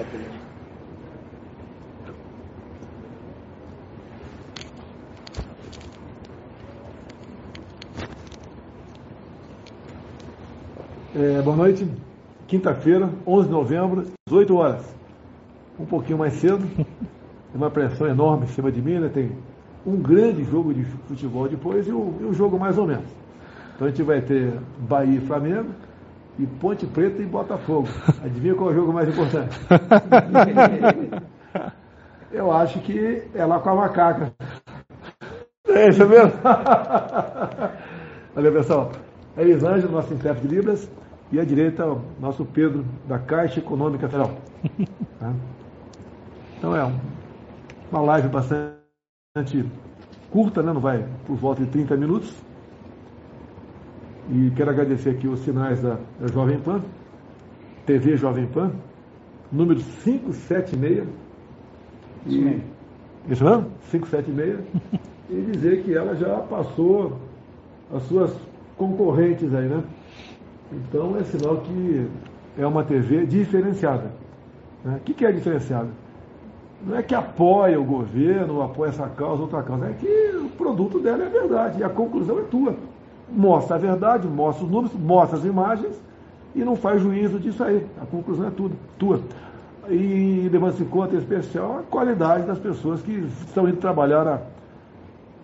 Apelido. É, boa noite. Quinta-feira, 11 de novembro, 18 horas. Um pouquinho mais cedo. Tem uma pressão enorme em cima de mim, né? Tem um grande jogo de futebol depois e o, e o jogo mais ou menos. Então a gente vai ter Bahia e Flamengo e Ponte Preta e Botafogo. Adivinha qual é o jogo mais importante? Eu acho que é lá com a macaca. É isso mesmo? Valeu, pessoal. É Elisângela, nosso intérprete de Libras e à direita o nosso Pedro da Caixa Econômica Federal. Tá? Então é uma live bastante curta, né? não vai por volta de 30 minutos. E quero agradecer aqui os sinais da, da Jovem Pan, TV Jovem Pan, número 576. E, isso mesmo? 576. e dizer que ela já passou as suas concorrentes aí, né? Então é sinal que é uma TV diferenciada. Né? O que, que é diferenciada? Não é que apoia o governo, apoia essa causa, outra causa, é que o produto dela é verdade, e a conclusão é tua. Mostra a verdade, mostra os números, mostra as imagens e não faz juízo disso aí. A conclusão é tudo, tua. E levando-se em conta, em especial, a qualidade das pessoas que estão indo trabalhar na,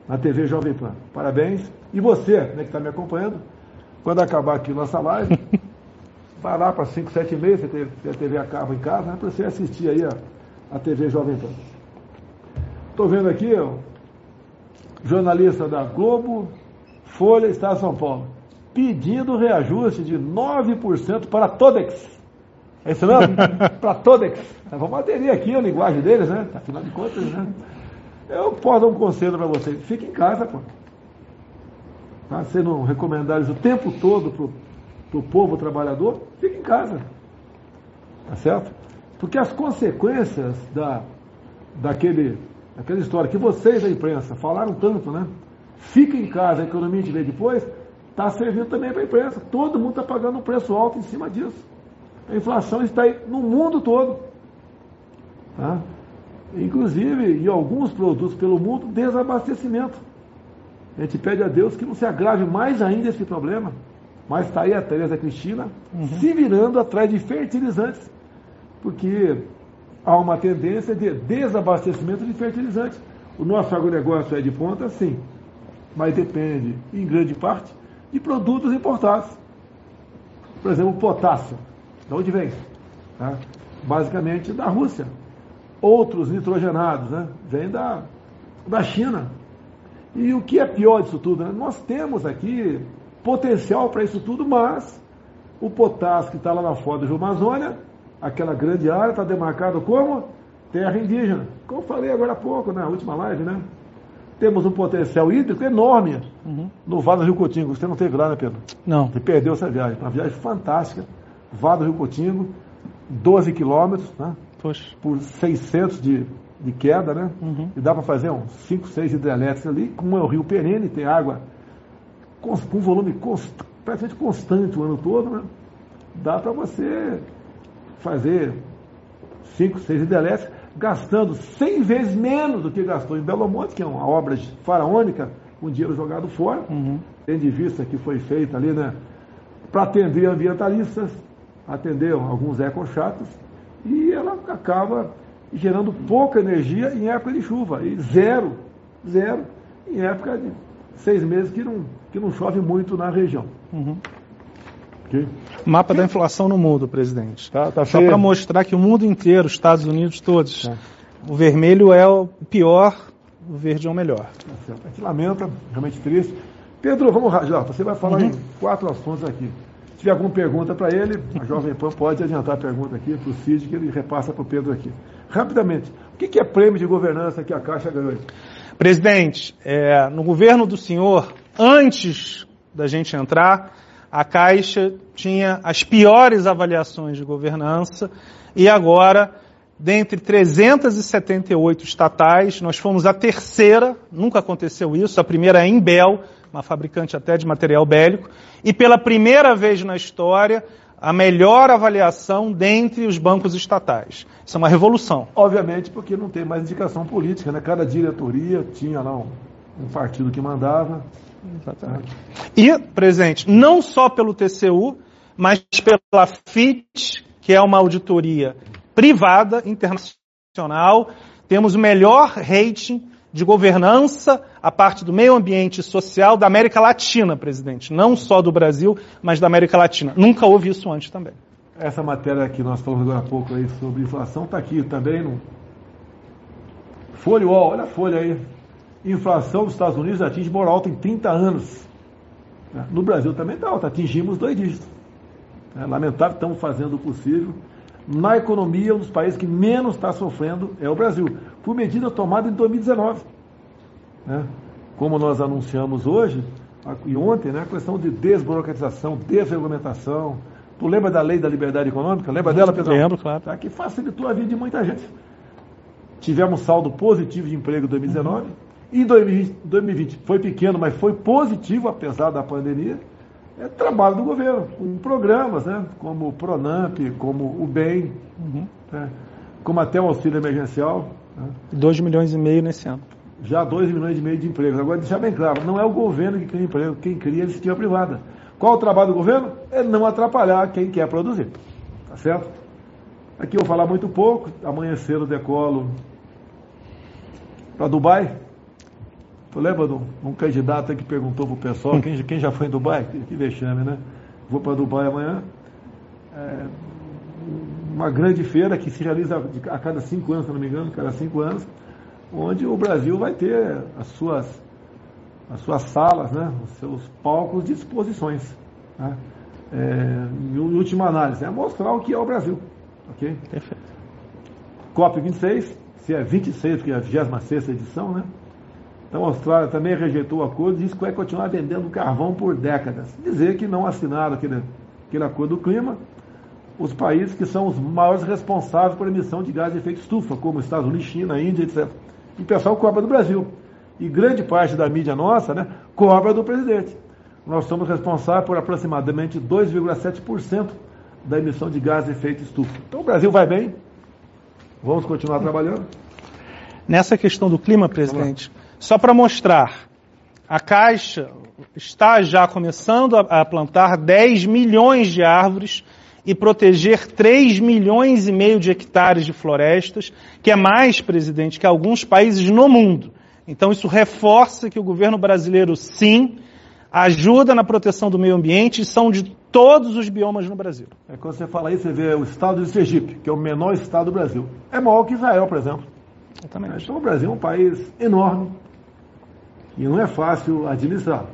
na TV Jovem Pan. Parabéns. E você, né, que está me acompanhando, quando acabar aqui nossa live, vai lá para 5, 7 e meia, você tem a TV a cabo em casa, né, para você assistir aí a, a TV Jovem Pan. Estou vendo aqui, ó, jornalista da Globo, Folha, Estado de São Paulo, pedindo reajuste de 9% para Todex. É isso mesmo? para Todex. Vamos aderir aqui a linguagem deles, né? Afinal de contas, né? Eu posso dar um conselho para vocês. Fique em casa, pô tá? sendo recomendados o tempo todo para o povo trabalhador, fique em casa. Tá certo? Porque as consequências da, daquele, daquela história que vocês, da imprensa, falaram tanto, né? Fica em casa, a economia de vê depois, está servindo também para a imprensa. Todo mundo está pagando um preço alto em cima disso. A inflação está aí no mundo todo. Tá? Inclusive, em alguns produtos pelo mundo, desabastecimento. A gente pede a Deus que não se agrave mais ainda esse problema. Mas está aí a Tereza Cristina uhum. se virando atrás de fertilizantes. Porque há uma tendência de desabastecimento de fertilizantes. O nosso agronegócio é de ponta, sim. Mas depende, em grande parte, de produtos importados. Por exemplo, potássio. De onde vem? Tá? Basicamente da Rússia. Outros nitrogenados, né? Vem da, da China. E o que é pior disso tudo? Né? Nós temos aqui potencial para isso tudo, mas o potássio que está lá na foto do Amazônia, aquela grande área, está demarcado como terra indígena. Como eu falei agora há pouco, na última live, né? Temos um potencial hídrico enorme uhum. no Vale do Rio Cotingo. Você não teve lá, né, Pedro? Não. Você perdeu essa viagem. Uma viagem fantástica. Vale do Rio Cotingo, 12 quilômetros, né? Poxa. Por 600 de de queda, né? Uhum. E dá para fazer uns 5, 6 hidrelétricos ali, como é o rio perene, tem água com, com volume const, praticamente constante o ano todo, né? Dá para você fazer 5, 6 hidrelétricos, gastando 100 vezes menos do que gastou em Belo Monte, que é uma obra faraônica, com dinheiro jogado fora, uhum. tendo de vista que foi feita ali, né? Para atender ambientalistas, atender alguns ecochatos, e ela acaba gerando pouca energia em época de chuva, e zero, zero em época de seis meses que não, que não chove muito na região. Uhum. Okay. Mapa da inflação no mundo, presidente. Tá, tá Só para mostrar que o mundo inteiro, Estados Unidos todos, é. o vermelho é o pior, o verde é o melhor. Tá a gente lamenta, realmente triste. Pedro, vamos já, você vai falar uhum. em quatro assuntos aqui. Se tiver alguma pergunta para ele, a Jovem Pan pode adiantar a pergunta aqui para o Cid, que ele repassa para o Pedro aqui. Rapidamente, o que é prêmio de governança que a Caixa ganhou? Presidente, é, no governo do senhor, antes da gente entrar, a Caixa tinha as piores avaliações de governança e agora, dentre 378 estatais, nós fomos a terceira, nunca aconteceu isso, a primeira é em Bel, uma fabricante até de material bélico, e pela primeira vez na história, a melhor avaliação dentre os bancos estatais. Isso é uma revolução. Obviamente, porque não tem mais indicação política, né? Cada diretoria tinha lá um, um partido que mandava. Exatamente. E, presidente, não só pelo TCU, mas pela FIT, que é uma auditoria privada, internacional, temos o melhor rating de governança, a parte do meio ambiente social da América Latina, presidente. Não só do Brasil, mas da América Latina. Nunca houve isso antes também. Essa matéria que nós falamos agora há pouco aí sobre inflação está aqui também no Folha olha a folha aí. Inflação dos Estados Unidos atinge maior alta em 30 anos. No Brasil também está alta, atingimos dois dígitos. É lamentável, estamos fazendo o possível. Na economia, um dos países que menos está sofrendo é o Brasil por medida tomada em 2019. Né? Como nós anunciamos hoje e ontem, né, a questão de desburocratização, desregulamentação. Tu lembra da lei da liberdade econômica? Lembra dela, Pedro? Lembro, claro. Tá, que facilitou a vida de muita gente. Tivemos saldo positivo de emprego em 2019. Uhum. Em 2020, 2020 foi pequeno, mas foi positivo, apesar da pandemia. É trabalho do governo, com programas, né, como o Pronamp, como o BEM, uhum. né, como até o auxílio emergencial. 2 milhões e meio nesse ano. Já 2 milhões e meio de empregos. Agora, deixar bem claro, não é o governo que cria emprego, quem cria é a iniciativa privada. Qual o trabalho do governo? É não atrapalhar quem quer produzir. Tá certo? Aqui eu vou falar muito pouco, amanhã cedo decolo para Dubai. Tu lembra de um candidato que perguntou para o pessoal, quem, quem, já foi em Dubai? Que, que vexame, né? Vou para Dubai amanhã. É, uma grande feira que se realiza a cada cinco anos, se não me engano, cada cinco anos, onde o Brasil vai ter as suas, as suas salas, né, os seus palcos de exposições. Né? É, em última análise, é mostrar o que é o Brasil. Ok? Perfeito. COP26, se é 26, porque é a 26 edição, né? Então a Austrália também rejeitou o acordo e disse que vai continuar vendendo carvão por décadas. Dizer que não assinaram aquele, aquele acordo do clima os países que são os maiores responsáveis por emissão de gás de efeito estufa, como Estados Unidos, China, Índia, etc. E o pessoal cobra do Brasil. E grande parte da mídia nossa né, cobra do presidente. Nós somos responsáveis por aproximadamente 2,7% da emissão de gás de efeito estufa. Então o Brasil vai bem, vamos continuar trabalhando. Nessa questão do clima, presidente, só para mostrar, a Caixa está já começando a plantar 10 milhões de árvores e proteger 3 milhões e meio de hectares de florestas, que é mais, presidente, que alguns países no mundo. Então isso reforça que o governo brasileiro, sim, ajuda na proteção do meio ambiente e são de todos os biomas no Brasil. É quando você fala isso, você vê o estado de Sergipe, que é o menor estado do Brasil. É maior que Israel, por exemplo. Exatamente. Então o Brasil é um país enorme e não é fácil administrar.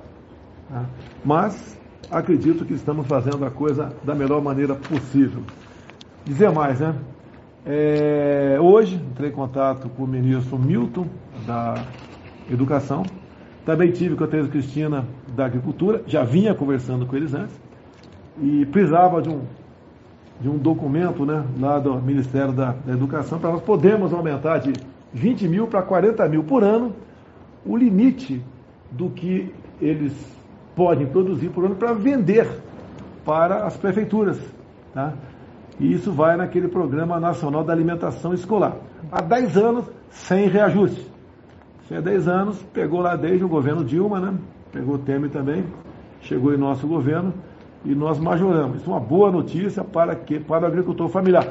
Tá? Mas acredito que estamos fazendo a coisa da melhor maneira possível. Dizer mais, né? É, hoje entrei em contato com o ministro Milton da Educação. Também tive com a Teresa Cristina da Agricultura, já vinha conversando com eles antes, e precisava de um, de um documento né, lá do Ministério da, da Educação para nós podermos aumentar de 20 mil para 40 mil por ano o limite do que eles podem produzir por ano para vender para as prefeituras. Tá? E isso vai naquele Programa Nacional da Alimentação Escolar. Há 10 anos, sem reajuste. Há 10 anos, pegou lá desde o governo Dilma, né? pegou o Temer também, chegou em nosso governo e nós majoramos. Isso é uma boa notícia para, que, para o agricultor familiar.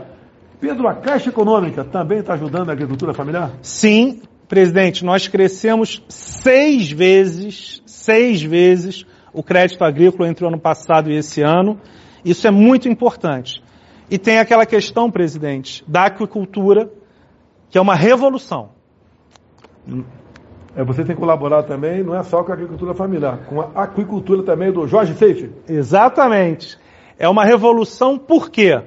Pedro, a Caixa Econômica também está ajudando a agricultura familiar? Sim, presidente, nós crescemos seis vezes, seis vezes o crédito agrícola entre o ano passado e esse ano. Isso é muito importante. E tem aquela questão, presidente, da aquicultura, que é uma revolução. É, você tem colaborado também, não é só com a agricultura familiar, com a aquicultura também do Jorge Seife. Exatamente. É uma revolução por quê?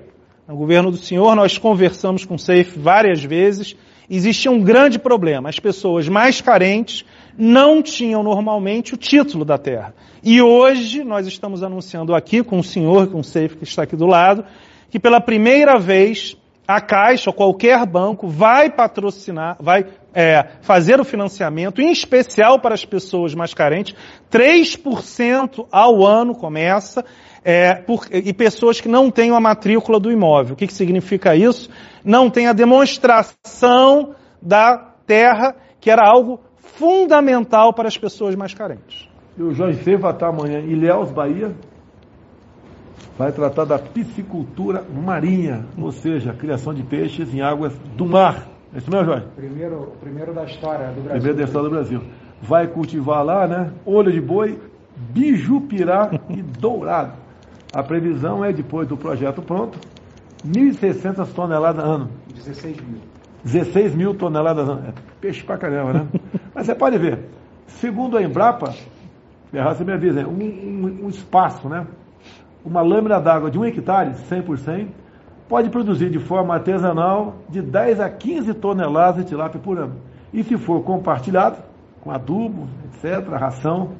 No governo do senhor, nós conversamos com o Seife várias vezes. Existia um grande problema. As pessoas mais carentes não tinham normalmente o título da terra. E hoje nós estamos anunciando aqui com o senhor, com o Safe que está aqui do lado, que pela primeira vez a Caixa ou qualquer banco vai patrocinar, vai é, fazer o financiamento, em especial para as pessoas mais carentes, 3% ao ano começa, é, por, e pessoas que não têm a matrícula do imóvel. O que, que significa isso? Não tem a demonstração da terra, que era algo fundamental para as pessoas mais carentes. E o Jorge Fê vai estar amanhã em Ilhéus, Bahia, vai tratar da piscicultura marinha, ou seja, a criação de peixes em águas do mar. É isso mesmo, Jorge? Primeiro, primeiro da história do Brasil. Primeiro da história do Brasil. Vai cultivar lá, né? Olho de boi, bijupirá e dourado. A previsão é, depois do projeto pronto, 1.600 toneladas ano. 16 mil. 16 mil toneladas ano. É peixe pra caramba, né? Mas você pode ver, segundo a Embrapa, Ferraz, você me avisa, um, um, um espaço, né? Uma lâmina d'água de um hectare, 100 por 100, pode produzir de forma artesanal de 10 a 15 toneladas de tilápia por ano. E se for compartilhado, com adubo, etc., ração?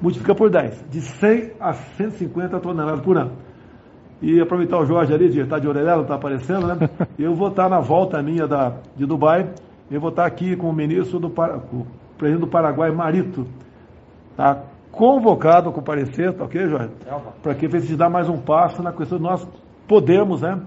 Multiplica por 10, de 100 a 150 toneladas por ano. E aproveitar o Jorge ali, de estar tá de orelha, está aparecendo, né? Eu vou estar na volta minha da, de Dubai, eu vou estar aqui com o ministro do o presidente do Paraguai, Marito, tá convocado a comparecer, tá ok, Jorge? Para que gente dar mais um passo na questão de nós podemos, né?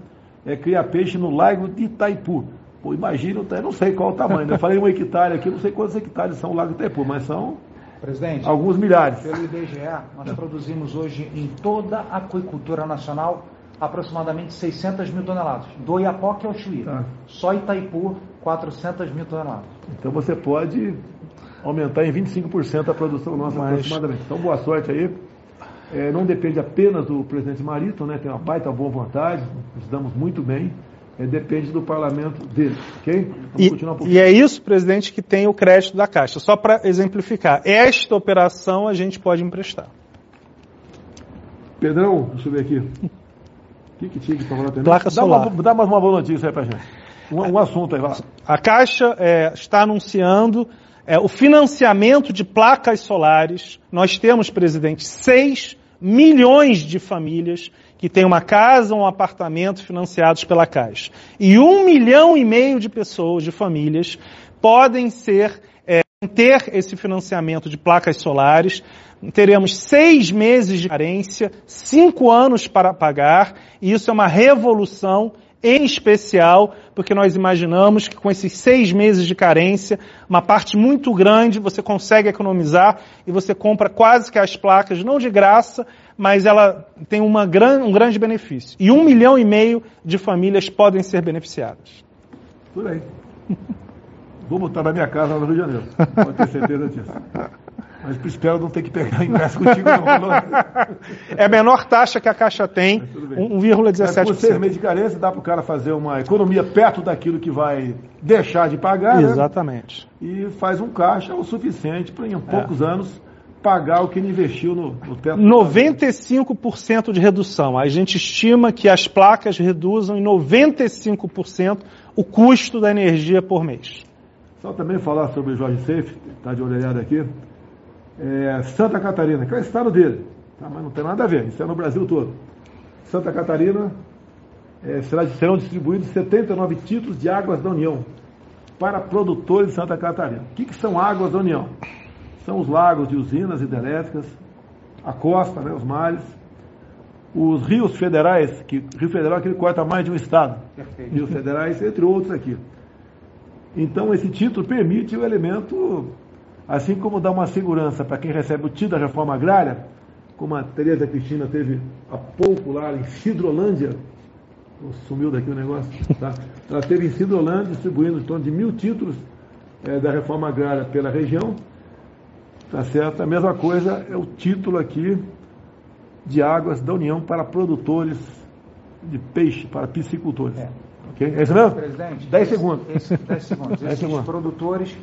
É, criar peixe no lago de Itaipu. Pô, imagina, eu não sei qual o tamanho, né? Eu falei um hectare aqui, não sei quantos hectares são o lago de Itaipu, mas são Presidente, alguns milhares. Pelo IBGE, nós produzimos hoje em toda a aquicultura nacional aproximadamente 600 mil toneladas. Do Iapoque ao Chuí. Tá. Só Itaipu, 400 mil toneladas. Então você pode aumentar em 25% a produção nossa Mas... aproximadamente. Então boa sorte aí. É, não depende apenas do presidente Marito, né? tem uma baita boa vontade, nos damos muito bem. É, depende do parlamento dele, ok? Vamos e, um e é isso, presidente, que tem o crédito da Caixa. Só para exemplificar, esta operação a gente pode emprestar. Pedrão, deixa eu ver aqui. O que, que tinha que falar também? Placa dá solar. Uma, dá mais uma boa notícia aí para gente. Um, um, assunto aí, vai A Caixa é, está anunciando é, o financiamento de placas solares. Nós temos, presidente, 6 milhões de famílias que têm uma casa ou um apartamento financiados pela Caixa. E um milhão e meio de pessoas, de famílias, podem ser é, ter esse financiamento de placas solares. Teremos seis meses de carência, cinco anos para pagar, e isso é uma revolução em especial porque nós imaginamos que com esses seis meses de carência, uma parte muito grande você consegue economizar e você compra quase que as placas, não de graça, mas ela tem uma gran, um grande benefício. E um milhão e meio de famílias podem ser beneficiadas. Por aí. Vou botar na minha casa no Rio de Janeiro. Pode ter certeza disso. Mas espero não ter que pegar ingresso contigo, não. é a menor taxa que a Caixa tem, 1,17%. Por seis meses de carência, dá para o cara fazer uma economia perto daquilo que vai deixar de pagar. Né? Exatamente. Né? E faz um caixa o suficiente para, em poucos é. anos, pagar o que ele investiu no, no teto. 95% de redução. A gente estima que as placas reduzam em 95% o custo da energia por mês. Só também falar sobre o Jorge Safe, está de orelhada aqui é, Santa Catarina, que é o estado dele, tá? mas não tem nada a ver, isso é no Brasil todo. Santa Catarina é, será, serão distribuídos 79 títulos de águas da União para produtores de Santa Catarina. O que, que são águas da União? São os lagos de usinas hidrelétricas, a costa, né, os mares, os rios federais, que Rio Federal é aquele que corta mais de um estado, Perfeito. rios federais, entre outros aqui. Então, esse título permite o elemento Assim como dá uma segurança para quem recebe o título da reforma agrária, como a Tereza Cristina teve há pouco lá em Cidrolândia, sumiu daqui o negócio, tá? ela teve em Cidrolândia distribuindo em torno de mil títulos é, da reforma agrária pela região, tá certo? A mesma coisa é o título aqui de águas da União para produtores de peixe, para piscicultores. É. Ok? É isso mesmo? Presidente, 10 segundos. 10 segundos. Esses produtores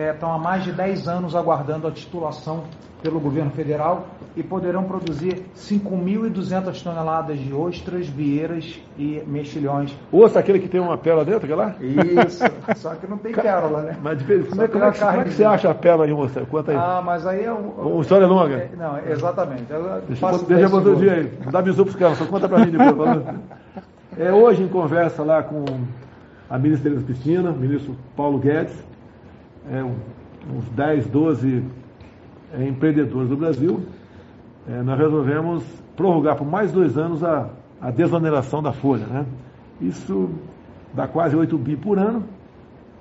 estão é, há mais de 10 anos aguardando a titulação pelo governo federal e poderão produzir 5.200 toneladas de ostras, vieiras e mexilhões. Ostra, aquele que tem uma pérola dentro, lá? Isso, só que não tem pérola, né? Mas como, é, como, é, como é que você acha a pérola em ostra? Conta aí. Ah, mas aí é um... Uma história longa. É, não, exatamente. deixa deixa eu dia aí. Dá bisu para os caras, só conta para mim depois. É, hoje, em conversa lá com a ministra Teresa Cristina, o ministro Paulo Guedes, é, uns 10, 12 é, empreendedores do Brasil, é, nós resolvemos prorrogar por mais dois anos a, a desoneração da folha. Né? Isso dá quase 8 bi por ano.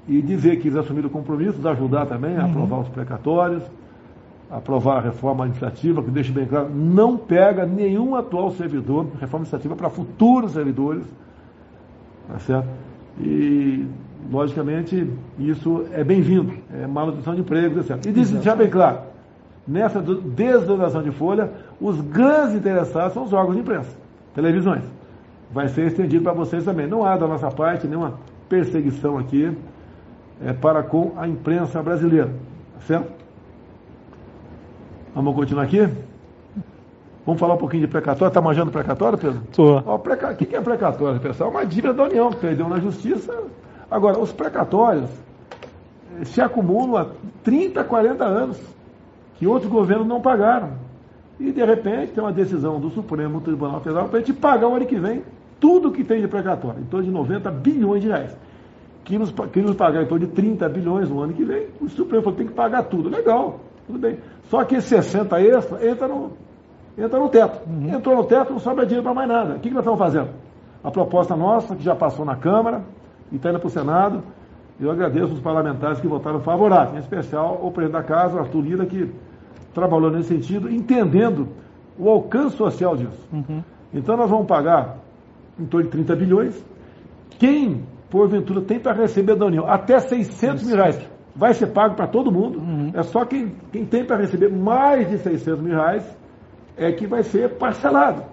E dizer que eles assumiram o compromisso de ajudar também a uhum. aprovar os precatórios, aprovar a reforma administrativa, que deixe bem claro, não pega nenhum atual servidor, reforma administrativa para futuros servidores, tá certo? E, logicamente, isso é bem-vindo, é manutenção de empregos, etc. E diz, já bem claro, nessa desoneração de folha, os grandes interessados são os órgãos de imprensa, televisões. Vai ser estendido para vocês também. Não há da nossa parte nenhuma perseguição aqui é, para com a imprensa brasileira. Tá certo? Vamos continuar aqui? Vamos falar um pouquinho de precatório. Está manjando precatório, Pedro? Estou. O preca... que é precatório, pessoal? É uma dívida da União, perdeu na justiça. Agora, os precatórios eh, se acumulam há 30, 40 anos, que outros governos não pagaram. E, de repente, tem uma decisão do Supremo Tribunal Federal para a gente pagar o ano que vem tudo que tem de precatório, em torno de 90 bilhões de reais. Queríamos, queríamos pagar em torno de 30 bilhões no ano que vem. O Supremo falou que tem que pagar tudo. Legal, tudo bem. Só que esse 60 extra entra no, entra no teto. Uhum. Entrou no teto, não sobra dinheiro para mais nada. O que, que nós estamos fazendo? A proposta nossa, que já passou na Câmara e está indo para o Senado, eu agradeço os parlamentares que votaram favorável, em especial o presidente da Casa, Arthur Lira, que trabalhou nesse sentido, entendendo o alcance social disso. Uhum. Então nós vamos pagar em torno de 30 bilhões. Quem, porventura, tem para receber da União até 600 mil reais, vai ser pago para todo mundo. Uhum. É só quem, quem tem para receber mais de 600 mil reais é que vai ser parcelado.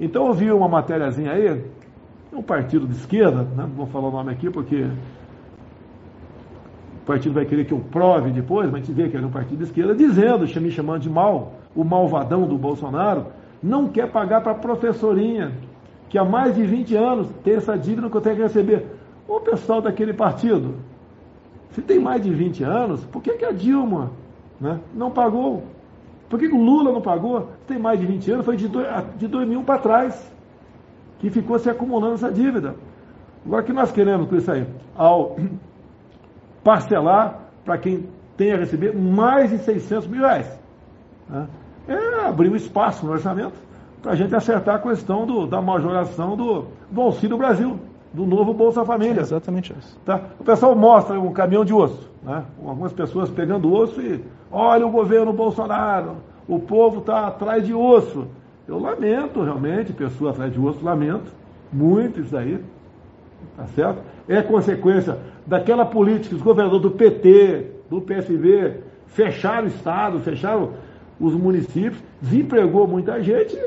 Então eu vi uma matériazinha aí, um partido de esquerda, né, não vou falar o nome aqui porque o partido vai querer que eu prove depois, mas a gente vê que era um partido de esquerda, dizendo, me chamando de mal, o malvadão do Bolsonaro, não quer pagar para a professorinha, que há mais de 20 anos tem essa dívida que eu tenho que receber. O pessoal daquele partido, se tem mais de 20 anos, por que, que a Dilma né, não pagou? Por que, que o Lula não pagou? Tem mais de 20 anos, foi de, de 2000 para trás que ficou se acumulando essa dívida. Agora, o que nós queremos com isso aí? Ao parcelar para quem tem a receber mais de 600 mil reais. Né? É abrir um espaço no orçamento para a gente acertar a questão do, da majoração do, do Auxílio Brasil, do novo Bolsa Família. É exatamente isso. Tá? O pessoal mostra um caminhão de osso, né? algumas pessoas pegando osso e olha o governo Bolsonaro, o povo está atrás de osso. Eu lamento realmente, pessoa atrás de osso, lamento muito isso daí, tá certo? É consequência daquela política, os governadores do PT, do PSV, fecharam o Estado, fecharam os municípios, desempregou muita gente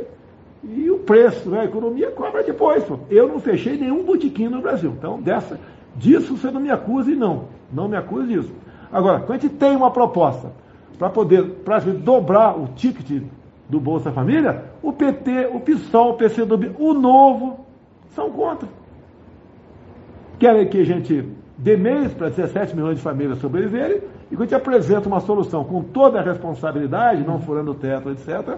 e o preço, né, a economia cobra depois. Pô. Eu não fechei nenhum botiquim no Brasil. Então, dessa, disso você não me acuse, não. Não me acuse disso. Agora, quando a gente tem uma proposta para poder pra dobrar o ticket do Bolsa Família, o PT, o PSOL, o PCdoB, o Novo, são contra. Querem que a gente dê meios para 17 milhões de famílias sobreviverem e que a gente apresenta uma solução com toda a responsabilidade, não furando o teto, etc.,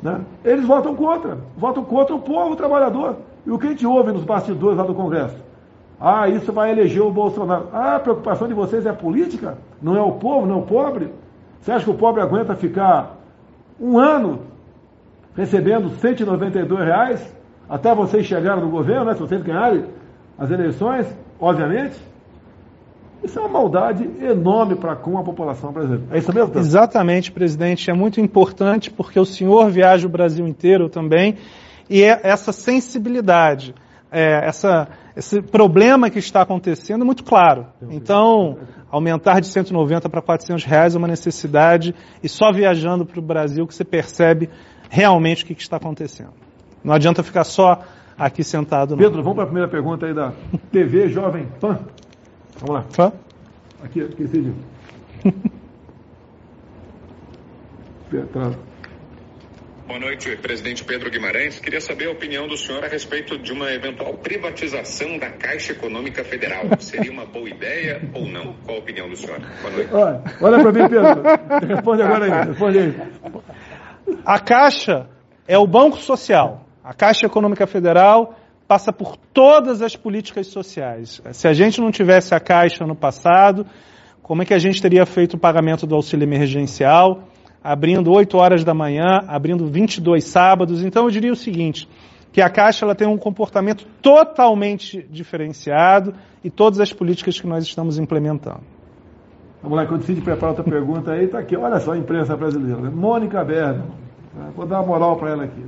né? Eles votam contra, votam contra o povo trabalhador. E o que a gente ouve nos bastidores lá do Congresso? Ah, isso vai eleger o Bolsonaro. Ah, a preocupação de vocês é a política? Não é o povo, não é o pobre? Você acha que o pobre aguenta ficar um ano recebendo 192 reais até vocês chegarem no governo, né, se vocês ganharem as eleições, obviamente? Isso é uma maldade enorme para com a população brasileira. É isso mesmo? Exatamente, presidente. É muito importante porque o senhor viaja o Brasil inteiro também e é essa sensibilidade, é, essa, esse problema que está acontecendo é muito claro. Então, aumentar de 190 para 400 reais é uma necessidade e só viajando para o Brasil que você percebe realmente o que, que está acontecendo. Não adianta ficar só aqui sentado. Não. Pedro, vamos para a primeira pergunta aí da TV Jovem Pan. Vamos lá. Tá? Aqui, esqueci de. Boa noite, presidente Pedro Guimarães. Queria saber a opinião do senhor a respeito de uma eventual privatização da Caixa Econômica Federal. Seria uma boa ideia ou não? Qual a opinião do senhor? Boa noite. Olha, olha para mim, Pedro. Responde agora aí. Responde aí. A Caixa é o Banco Social. A Caixa Econômica Federal passa por todas as políticas sociais. Se a gente não tivesse a Caixa no passado, como é que a gente teria feito o pagamento do auxílio emergencial? Abrindo 8 horas da manhã, abrindo 22 sábados. Então eu diria o seguinte, que a Caixa ela tem um comportamento totalmente diferenciado e todas as políticas que nós estamos implementando. Vamos lá, quando o Cid prepara outra pergunta aí, está aqui. Olha só a imprensa brasileira. Né? Mônica Berna. Vou dar uma moral para ela aqui.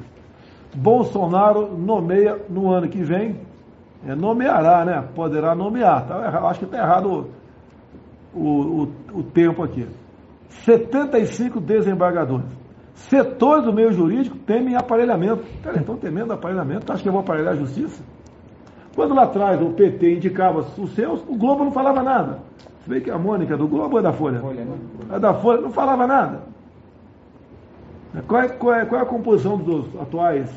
Bolsonaro nomeia no ano que vem, é, nomeará, né? Poderá nomear. Tá? Acho que está errado o, o, o tempo aqui. 75 desembargadores. Setores do meio jurídico temem aparelhamento. Cara, estão temendo aparelhamento. Acho que eu vou aparelhar a justiça? Quando lá atrás o PT indicava os seus, o Globo não falava nada. Você vê que a Mônica do Globo é da Folha? Folha né? É da Folha, não falava nada. Qual é, qual, é, qual é a composição dos atuais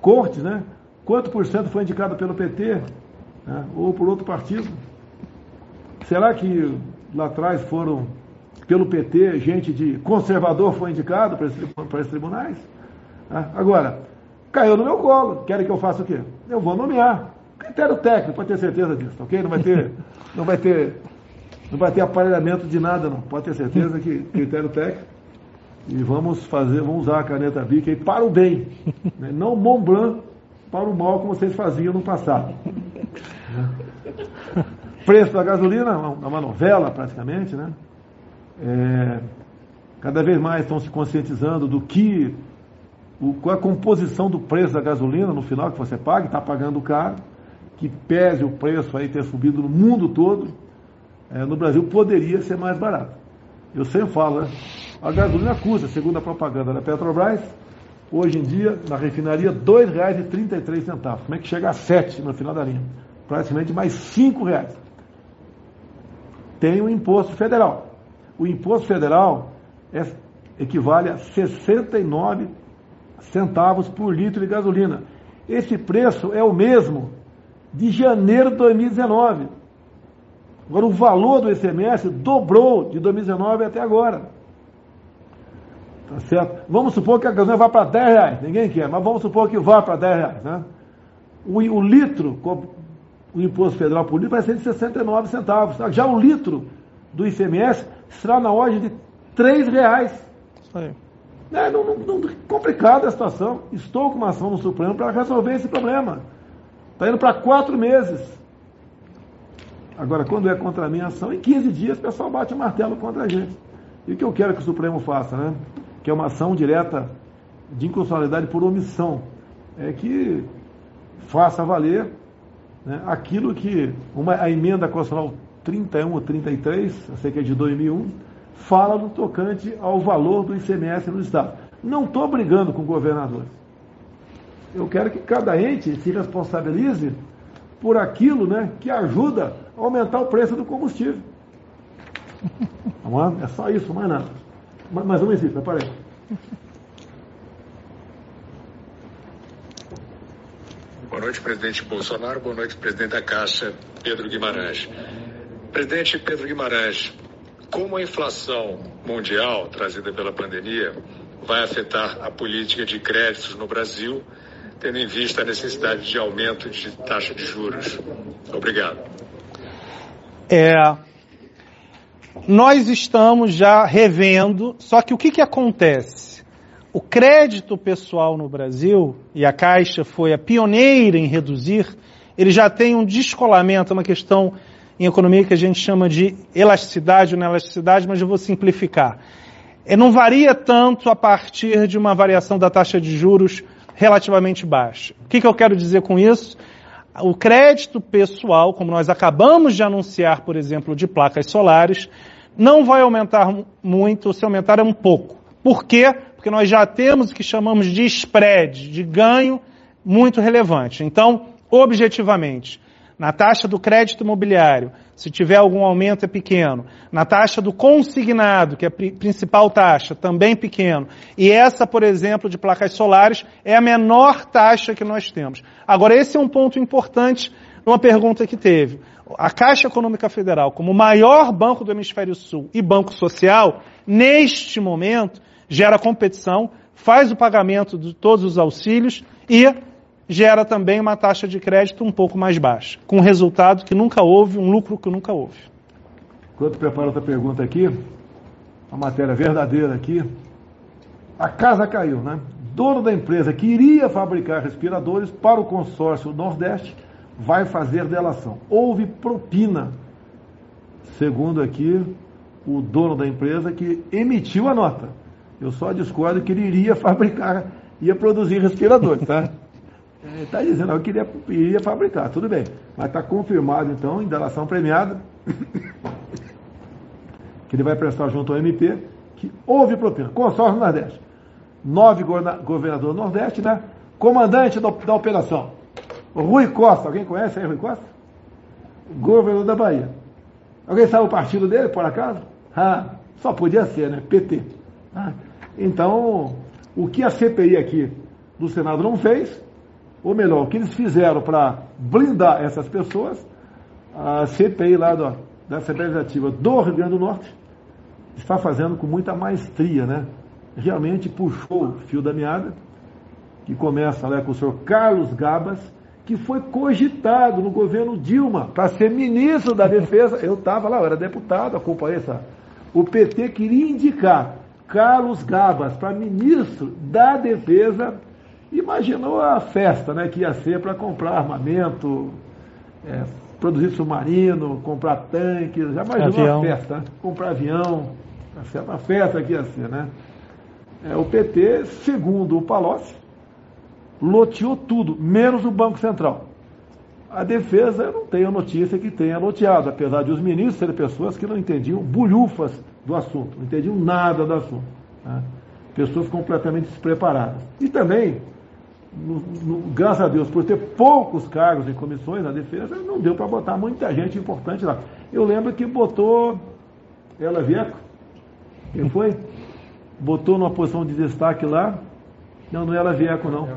cortes, né? Quanto por cento foi indicado pelo PT né? ou por outro partido? Será que lá atrás foram, pelo PT, gente de conservador foi indicado para esses, para esses tribunais? Né? Agora, caiu no meu colo. Querem que eu faça o quê? Eu vou nomear. Critério técnico, pode ter certeza disso, ok? Não vai ter, não vai ter, não vai ter aparelhamento de nada, não. Pode ter certeza que critério técnico. E vamos fazer, vamos usar a caneta Bic aí para o bem. Né? Não Mont Blanc para o mal, como vocês faziam no passado. Preço da gasolina é uma novela, praticamente, né? É, cada vez mais estão se conscientizando do que, o, qual é a composição do preço da gasolina no final que você paga, está pagando caro, que pese o preço aí ter subido no mundo todo, é, no Brasil poderia ser mais barato. Eu sempre falo, né? A gasolina custa, segundo a propaganda da Petrobras, hoje em dia, na refinaria, R$ 2,33. Como é que chega a 7 no final da linha? Praticamente mais R$ reais. Tem o imposto federal. O imposto federal é, equivale a 69 centavos por litro de gasolina. Esse preço é o mesmo de janeiro de 2019. Agora, o valor do ICMS dobrou de 2019 até agora. Tá certo? Vamos supor que a gasolina vá para 10 reais, ninguém quer, mas vamos supor que vá para 10 reais. Né? O, o, litro, o imposto federal por litro vai ser de 69 centavos. Tá? Já o litro do ICMS será na ordem de 3 reais. É, não, não, não, complicada a situação. Estou com uma ação no Supremo para resolver esse problema. Está indo para quatro meses. Agora, quando é contra a minha ação, em 15 dias o pessoal bate o martelo contra a gente. E o que eu quero que o Supremo faça, né? que é uma ação direta de inconstitucionalidade por omissão, é que faça valer né, aquilo que uma, a emenda constitucional 31 ou 33, eu sei que é de 2001, fala no tocante ao valor do ICMS no Estado. Não estou brigando com governadores. Eu quero que cada ente se responsabilize por aquilo né, que ajuda a aumentar o preço do combustível. É só isso, mais nada. Mas não existe, aparece. Boa noite, presidente Bolsonaro. Boa noite, presidente da Caixa, Pedro Guimarães. Presidente Pedro Guimarães, como a inflação mundial trazida pela pandemia vai afetar a política de créditos no Brasil, tendo em vista a necessidade de aumento de taxa de juros? Obrigado. É, nós estamos já revendo, só que o que, que acontece? O crédito pessoal no Brasil, e a Caixa foi a pioneira em reduzir, ele já tem um descolamento, uma questão em economia que a gente chama de elasticidade ou não elasticidade, mas eu vou simplificar. É, não varia tanto a partir de uma variação da taxa de juros relativamente baixa. O que, que eu quero dizer com isso? O crédito pessoal, como nós acabamos de anunciar, por exemplo, de placas solares, não vai aumentar muito, se aumentar é um pouco. Por quê? Porque nós já temos o que chamamos de spread, de ganho muito relevante. Então, objetivamente, na taxa do crédito imobiliário, se tiver algum aumento é pequeno. Na taxa do consignado, que é a principal taxa, também pequeno. E essa, por exemplo, de placas solares, é a menor taxa que nós temos. Agora, esse é um ponto importante numa pergunta que teve a Caixa Econômica Federal, como o maior banco do Hemisfério Sul e banco social, neste momento, gera competição, faz o pagamento de todos os auxílios e gera também uma taxa de crédito um pouco mais baixa, com resultado que nunca houve, um lucro que nunca houve. Enquanto prepara outra pergunta aqui, uma matéria verdadeira aqui, a casa caiu, né? Dono da empresa que iria fabricar respiradores para o consórcio Nordeste vai fazer delação. Houve propina, segundo aqui o dono da empresa que emitiu a nota. Eu só discordo que ele iria fabricar, ia produzir respiradores, tá? Está dizendo que ele iria fabricar, tudo bem. Mas está confirmado, então, em delação premiada, que ele vai prestar junto ao MP, que houve propina. Consórcio Nordeste. Nove governador do Nordeste, né? Comandante da, da operação. Rui Costa, alguém conhece aí Rui Costa? Governador da Bahia. Alguém sabe o partido dele, por acaso? Ah, só podia ser, né? PT. Ah, então, o que a CPI aqui do Senado não fez, ou melhor, o que eles fizeram para blindar essas pessoas, a CPI lá do, da Assembleia Legislativa do Rio Grande do Norte está fazendo com muita maestria, né? Realmente puxou o fio da meada, que começa né, com o senhor Carlos Gabas, que foi cogitado no governo Dilma para ser ministro da Defesa. Eu estava lá, eu era deputado, acompanhei essa. O PT queria indicar Carlos Gabas para ministro da Defesa. Imaginou a festa né, que ia ser para comprar armamento, é, produzir submarino, comprar tanques. Já imaginou avião. a festa, né? comprar avião. A festa que ia ser, né? É, o PT, segundo o Palocci, loteou tudo, menos o Banco Central. A defesa, eu não tenho notícia que tenha loteado, apesar de os ministros serem pessoas que não entendiam bulhufas do assunto, não entendiam nada do assunto. Né? Pessoas completamente despreparadas. E também, no, no, graças a Deus, por ter poucos cargos em comissões na defesa, não deu para botar muita gente importante lá. Eu lembro que botou ela Vieco, quem foi? Botou numa posição de destaque lá. Não, não era Vieco, não.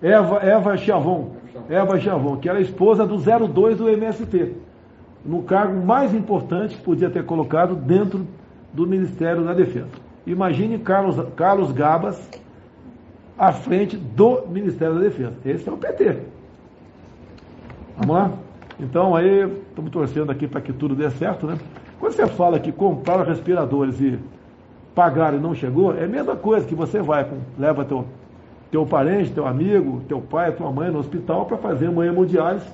Eva, Eva Chavon, Eva Chavon, que era esposa do 02 do MST, no cargo mais importante que podia ter colocado dentro do Ministério da Defesa. Imagine Carlos, Carlos Gabas à frente do Ministério da Defesa. Esse é o PT. Vamos lá? Então aí, estamos torcendo aqui para que tudo dê certo, né? Quando você fala que compraram respiradores e pagaram e não chegou, é a mesma coisa que você vai, com, leva teu teu parente, teu amigo, teu pai, tua mãe no hospital para fazer uma hemodiálise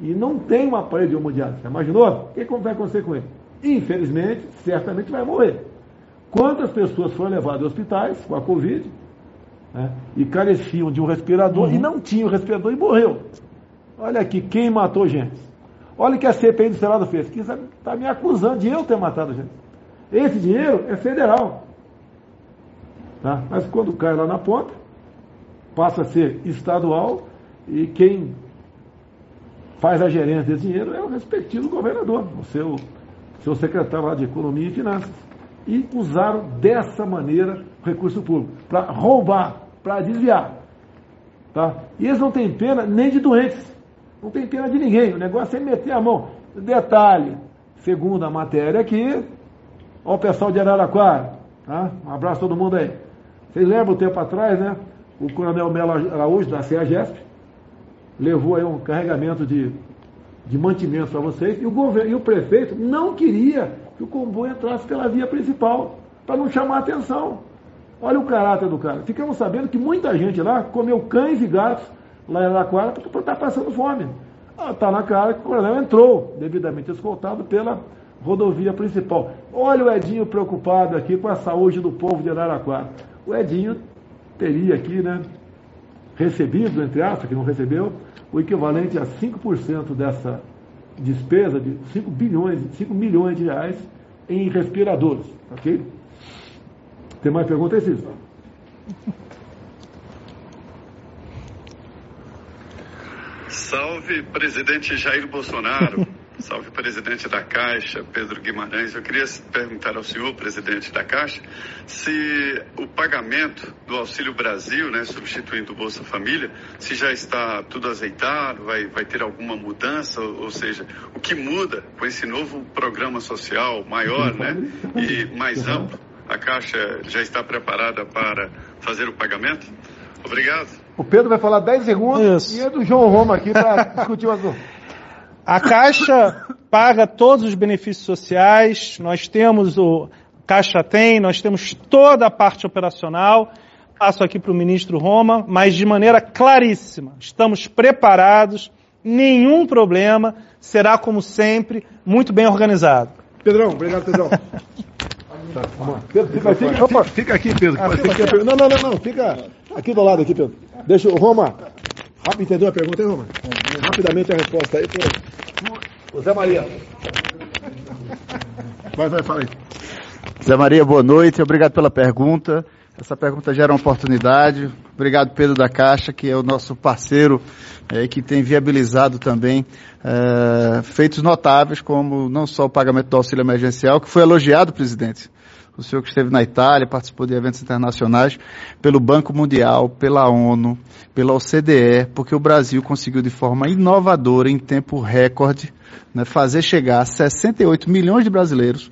e não tem uma parede de hemodiálise. Imaginou? O que vai acontecer com ele? Infelizmente, certamente vai morrer. Quantas pessoas foram levadas a hospitais com a Covid né, e careciam de um respirador uhum. e não tinham respirador e morreu? Olha aqui, quem matou gente? Olha o que a CPI do Senado fez. Que está me acusando de eu ter matado gente. Esse dinheiro é federal. Tá? Mas quando cai lá na ponta, passa a ser estadual e quem faz a gerência desse dinheiro é o respectivo governador, o seu, seu secretário lá de Economia e Finanças. E usaram dessa maneira o recurso público, para roubar, para desviar. Tá? E eles não têm pena nem de doentes, não tem pena de ninguém. O negócio é meter a mão. Detalhe, segundo a matéria aqui, olha o pessoal de Araraquara. Tá? Um abraço a todo mundo aí. Vocês lembram um tempo atrás, né? o coronel Melo Araújo, da CEAGESP, levou aí um carregamento de, de mantimentos para vocês, e o, governo, e o prefeito não queria que o comboio entrasse pela via principal, para não chamar atenção. Olha o caráter do cara. Ficamos sabendo que muita gente lá comeu cães e gatos lá em Araquara porque está passando fome. Está ah, na cara que o coronel entrou, devidamente escoltado pela rodovia principal. Olha o Edinho preocupado aqui com a saúde do povo de Araraquara. O Edinho teria aqui, né, recebido, entre aspas, que não recebeu, o equivalente a 5% dessa despesa de 5 bilhões, 5 milhões de reais em respiradores, ok? Tem mais perguntas, Cícero? Salve, presidente Jair Bolsonaro. Salve, presidente da Caixa, Pedro Guimarães. Eu queria perguntar ao senhor, presidente da Caixa, se o pagamento do Auxílio Brasil, né, substituindo o Bolsa Família, se já está tudo azeitado, vai, vai ter alguma mudança, ou, ou seja, o que muda com esse novo programa social maior né, e mais amplo? A Caixa já está preparada para fazer o pagamento? Obrigado. O Pedro vai falar 10 segundos Isso. e é do João Roma aqui para discutir o assunto. A Caixa paga todos os benefícios sociais, nós temos o Caixa tem, nós temos toda a parte operacional. Passo aqui para o ministro Roma, mas de maneira claríssima. Estamos preparados, nenhum problema, será como sempre, muito bem organizado. Pedrão, obrigado, Pedrão. Tá, Pedro, fica, fica, fica, fica, aqui, Pedro. Ah, fica, não, não, não, não, fica aqui do lado, aqui, Pedro. Deixa o Roma. Rápido, entendeu a pergunta, hein, Roma? Rapidamente a resposta aí. Zé Maria. Vai, vai, fala aí. Zé Maria, boa noite. Obrigado pela pergunta. Essa pergunta gera uma oportunidade. Obrigado, Pedro da Caixa, que é o nosso parceiro é, que tem viabilizado também é, feitos notáveis, como não só o pagamento do auxílio emergencial, que foi elogiado, presidente, o senhor que esteve na Itália, participou de eventos internacionais, pelo Banco Mundial, pela ONU, pela OCDE, porque o Brasil conseguiu de forma inovadora, em tempo recorde, né, fazer chegar a 68 milhões de brasileiros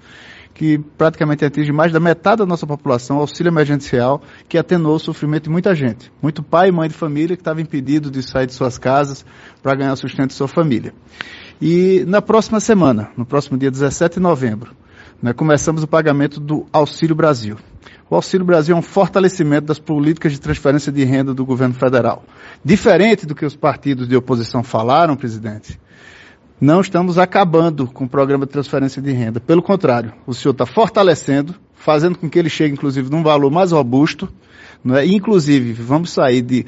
que praticamente atinge mais da metade da nossa população, auxílio emergencial, que atenuou o sofrimento de muita gente. Muito pai e mãe de família que estava impedido de sair de suas casas para ganhar o sustento de sua família. E na próxima semana, no próximo dia 17 de novembro, né, começamos o pagamento do Auxílio Brasil. O Auxílio Brasil é um fortalecimento das políticas de transferência de renda do governo federal. Diferente do que os partidos de oposição falaram, presidente, não estamos acabando com o programa de transferência de renda. Pelo contrário, o senhor está fortalecendo, fazendo com que ele chegue, inclusive, num valor mais robusto. Não é? Inclusive, vamos sair de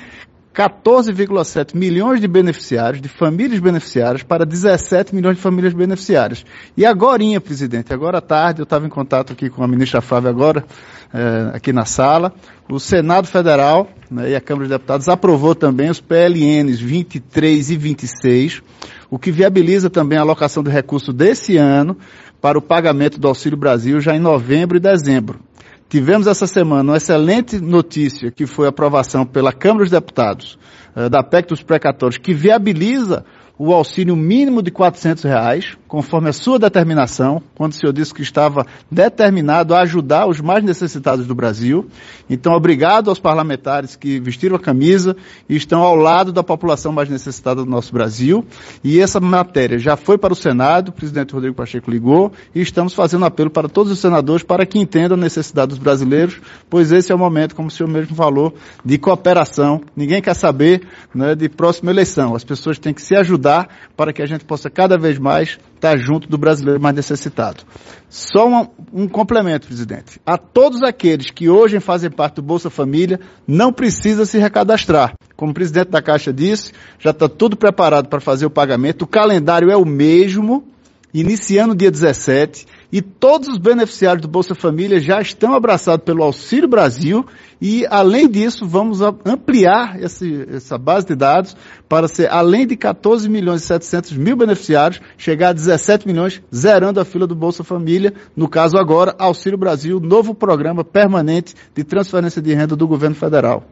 14,7 milhões de beneficiários, de famílias beneficiárias, para 17 milhões de famílias beneficiárias. E agora, presidente, agora à tarde, eu estava em contato aqui com a ministra Flávia agora, é, aqui na sala, o Senado Federal né, e a Câmara de Deputados aprovou também os PLNs 23 e 26, o que viabiliza também a alocação de recursos desse ano para o pagamento do Auxílio Brasil já em novembro e dezembro. Tivemos essa semana uma excelente notícia, que foi a aprovação pela Câmara dos Deputados eh, da PEC dos precatórios, que viabiliza o auxílio mínimo de 400 reais, conforme a sua determinação, quando o senhor disse que estava determinado a ajudar os mais necessitados do Brasil. Então, obrigado aos parlamentares que vestiram a camisa e estão ao lado da população mais necessitada do nosso Brasil. E essa matéria já foi para o Senado, o presidente Rodrigo Pacheco ligou, e estamos fazendo apelo para todos os senadores para que entendam a necessidade dos brasileiros, pois esse é o momento, como o senhor mesmo falou, de cooperação. Ninguém quer saber né, de próxima eleição. As pessoas têm que se ajudar ajudar para que a gente possa cada vez mais estar junto do brasileiro mais necessitado. Só um, um complemento, presidente. A todos aqueles que hoje fazem parte do Bolsa Família, não precisa se recadastrar. Como o presidente da Caixa disse, já está tudo preparado para fazer o pagamento. O calendário é o mesmo, iniciando dia 17 e todos os beneficiários do Bolsa Família já estão abraçados pelo Auxílio Brasil e, além disso, vamos ampliar esse, essa base de dados para ser, além de 14 milhões e 700 mil beneficiários, chegar a 17 milhões, zerando a fila do Bolsa Família, no caso agora, Auxílio Brasil, novo programa permanente de transferência de renda do governo federal.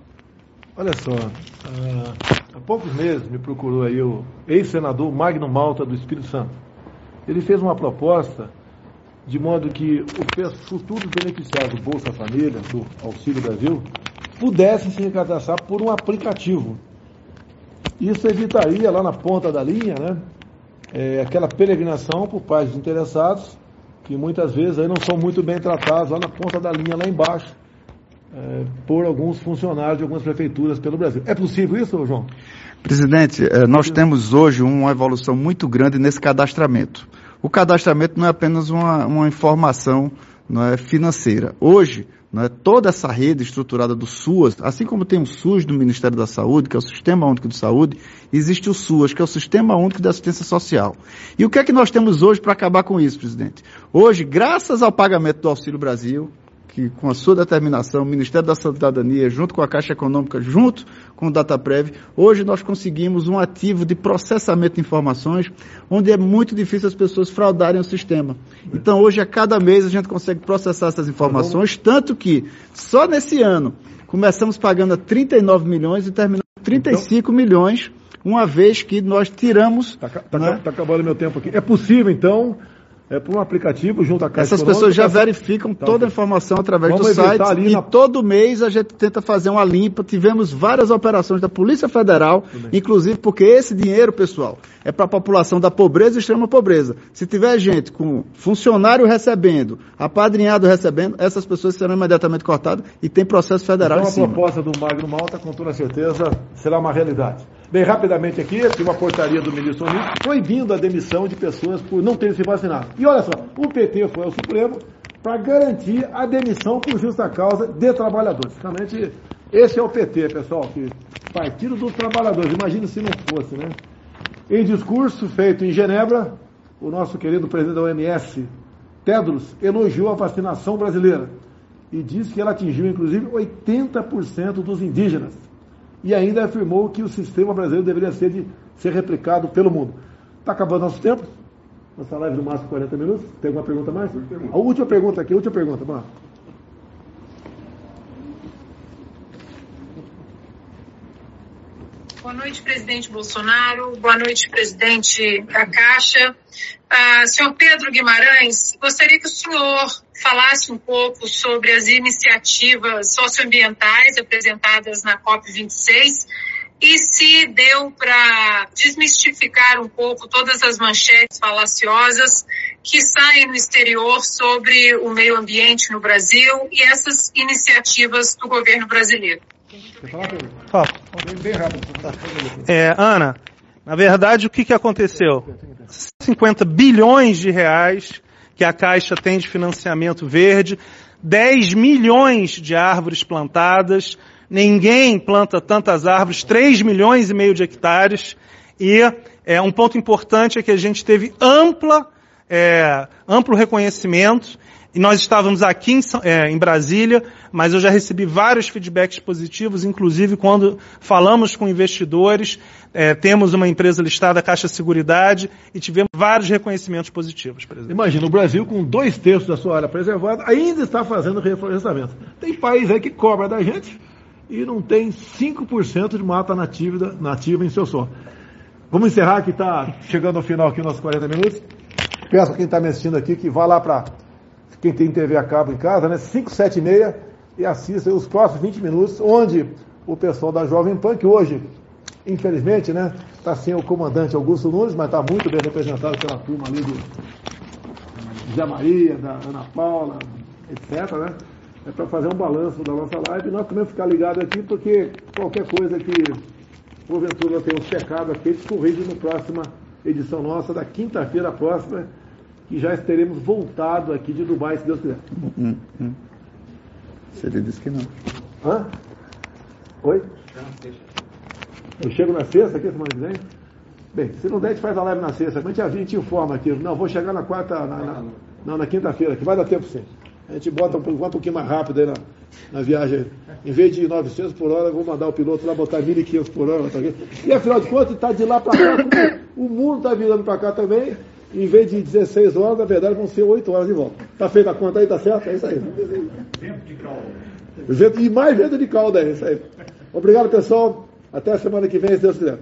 Olha só, há poucos meses me procurou aí o ex-senador Magno Malta do Espírito Santo. Ele fez uma proposta de modo que os futuros beneficiários do Bolsa Família, do Auxílio Brasil, pudessem se cadastrar por um aplicativo. Isso evitaria lá na ponta da linha, né, é, aquela peregrinação por pais interessados, que muitas vezes aí não são muito bem tratados lá na ponta da linha, lá embaixo, é, por alguns funcionários de algumas prefeituras pelo Brasil. É possível isso, João? Presidente, é, nós temos hoje uma evolução muito grande nesse cadastramento. O cadastramento não é apenas uma, uma informação não é, financeira. Hoje, não é, toda essa rede estruturada do SUAS, assim como tem o SUS do Ministério da Saúde, que é o Sistema Único de Saúde, existe o SUAS, que é o Sistema Único de Assistência Social. E o que é que nós temos hoje para acabar com isso, presidente? Hoje, graças ao pagamento do Auxílio Brasil, que com a sua determinação, o Ministério da Cidadania, junto com a Caixa Econômica, junto com o DataPrev, hoje nós conseguimos um ativo de processamento de informações, onde é muito difícil as pessoas fraudarem o sistema. Então, hoje, a cada mês, a gente consegue processar essas informações, tanto que, só nesse ano, começamos pagando a 39 milhões e terminamos 35 então, milhões, uma vez que nós tiramos... Está tá, né? tá acabando meu tempo aqui. É possível, então é, por um aplicativo junto à Caixa Essas pessoas já verificam tá, toda a informação através do site e na... todo mês a gente tenta fazer uma limpa. Tivemos várias operações da Polícia Federal, inclusive porque esse dinheiro, pessoal, é para a população da pobreza e extrema pobreza. Se tiver gente com funcionário recebendo, apadrinhado recebendo, essas pessoas serão imediatamente cortadas e tem processo federal então, em cima. a proposta do Magno Malta, com toda certeza, será uma realidade. Bem, rapidamente aqui, tem uma portaria do ministro Onix proibindo a demissão de pessoas por não terem se vacinado. E olha só, o PT foi ao Supremo para garantir a demissão por justa causa de trabalhadores. Realmente, esse é o PT, pessoal, que Partido dos Trabalhadores. Imagine se não fosse, né? Em discurso feito em Genebra, o nosso querido presidente da OMS, Tedros, elogiou a vacinação brasileira e disse que ela atingiu, inclusive, 80% dos indígenas e ainda afirmou que o sistema brasileiro deveria ser, de, ser replicado pelo mundo. Está acabando nosso tempo? Nossa live no máximo 40 minutos. Tem alguma pergunta mais? A última pergunta aqui, a última pergunta. Vamos lá. Boa noite, presidente Bolsonaro. Boa noite, presidente da Caixa. Uh, senhor Pedro Guimarães, gostaria que o senhor falasse um pouco sobre as iniciativas socioambientais apresentadas na COP26 e se deu para desmistificar um pouco todas as manchetes falaciosas que saem no exterior sobre o meio ambiente no Brasil e essas iniciativas do governo brasileiro. É, Ana, na verdade, o que, que aconteceu? 50 bilhões de reais que a Caixa tem de financiamento verde, 10 milhões de árvores plantadas, ninguém planta tantas árvores, 3 milhões e meio de hectares, e é, um ponto importante é que a gente teve ampla, é, amplo reconhecimento e nós estávamos aqui em, é, em, Brasília, mas eu já recebi vários feedbacks positivos, inclusive quando falamos com investidores, é, temos uma empresa listada, Caixa Seguridade, e tivemos vários reconhecimentos positivos, presidente. Imagina, o Brasil, com dois terços da sua área preservada, ainda está fazendo reflorestamento. Tem país aí que cobra da gente e não tem 5% de mata nativa, nativa em seu solo. Vamos encerrar, que está chegando ao final aqui nossos 40 minutos. Peço a quem está me assistindo aqui que vá lá para quem tem TV a cabo em casa, né? 5, 7 e meia, e assista os próximos 20 minutos, onde o pessoal da Jovem Pan, que hoje, infelizmente, né, está sem o comandante Augusto Nunes, mas está muito bem representado pela turma ali do Zé Maria, da Ana Paula, etc., né? É para fazer um balanço da nossa live e nós também ficar ligado aqui, porque qualquer coisa que porventura tenhamos pecado aqui, eles corrigem na próxima edição nossa, da quinta-feira próxima, que já teremos voltado aqui de Dubai, se Deus quiser. Hum, hum. Se ele disse que não. Hã? Oi? Eu chego na sexta aqui, semana que vem? Bem, se não der, a gente faz a live na sexta. A gente, a gente informa aqui. Não, vou chegar na quarta, na, na, não, na quinta-feira, que vai dar tempo sim. A gente bota um, um pouquinho mais rápido aí na, na viagem. Em vez de 900 por hora, vou mandar o piloto lá botar 1.500 por hora. Tá e afinal de contas, está de lá para cá. O mundo está virando para cá também em vez de 16 horas, na verdade vão ser 8 horas de volta. Tá feita a conta aí, tá certo? É isso aí. Vento de calda. E mais vento de calda, é isso aí. Obrigado, pessoal. Até a semana que vem, se Deus quiser.